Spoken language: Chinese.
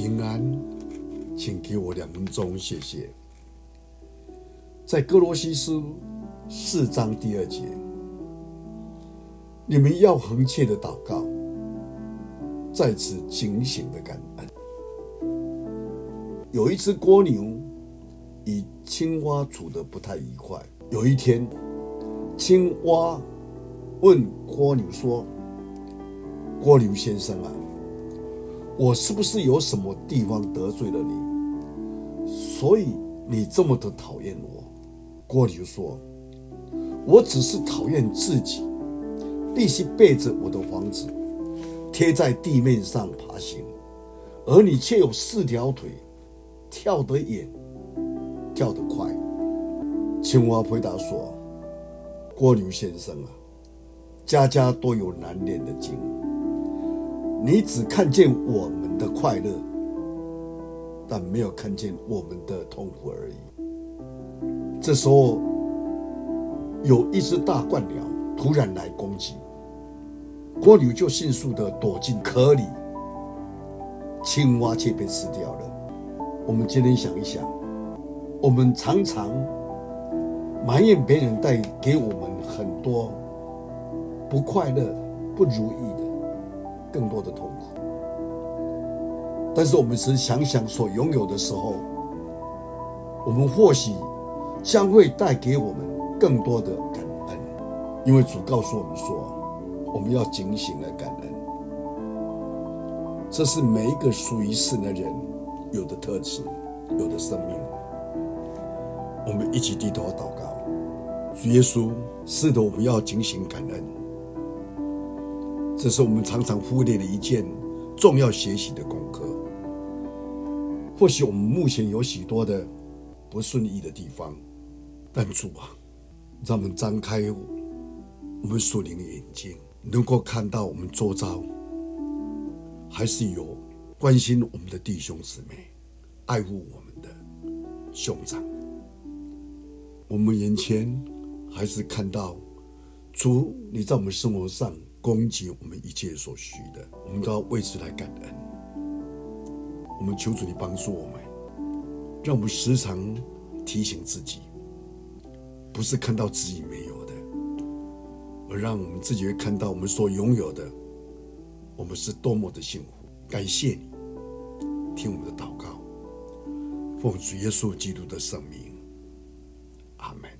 平安，请给我两分钟，谢谢。在哥罗西书四章第二节，你们要恒切的祷告，在此警醒的感恩。有一只蜗牛与青蛙处得不太愉快。有一天，青蛙问蜗牛说：“蜗牛先生啊。”我是不是有什么地方得罪了你，所以你这么的讨厌我？郭牛说：“我只是讨厌自己，必须背着我的房子，贴在地面上爬行，而你却有四条腿，跳得远，跳得快。”青蛙回答说：“郭牛先生啊，家家都有难念的经。”你只看见我们的快乐，但没有看见我们的痛苦而已。这时候，有一只大鹳鸟突然来攻击，蜗牛就迅速的躲进壳里，青蛙却被吃掉了。我们今天想一想，我们常常埋怨别人带给我们很多不快乐、不如意的。更多的痛苦，但是我们只想想所拥有的时候，我们或许将会带给我们更多的感恩，因为主告诉我们说，我们要警醒的感恩，这是每一个属于神的人有的特质，有的生命。我们一起低头祷告，主耶稣，是的，我们要警醒感恩。这是我们常常忽略的一件重要学习的功课。或许我们目前有许多的不顺意的地方，但主啊，让我们张开我们属灵的眼睛，能够看到我们周遭还是有关心我们的弟兄姊妹，爱护我们的兄长。我们眼前还是看到主，你在我们生活上。供给我们一切所需的，我们都要为此来感恩。我们求主你帮助我们，让我们时常提醒自己，不是看到自己没有的，而让我们自己会看到我们所拥有的，我们是多么的幸福。感谢你，听我们的祷告，奉主耶稣基督的圣名，阿门。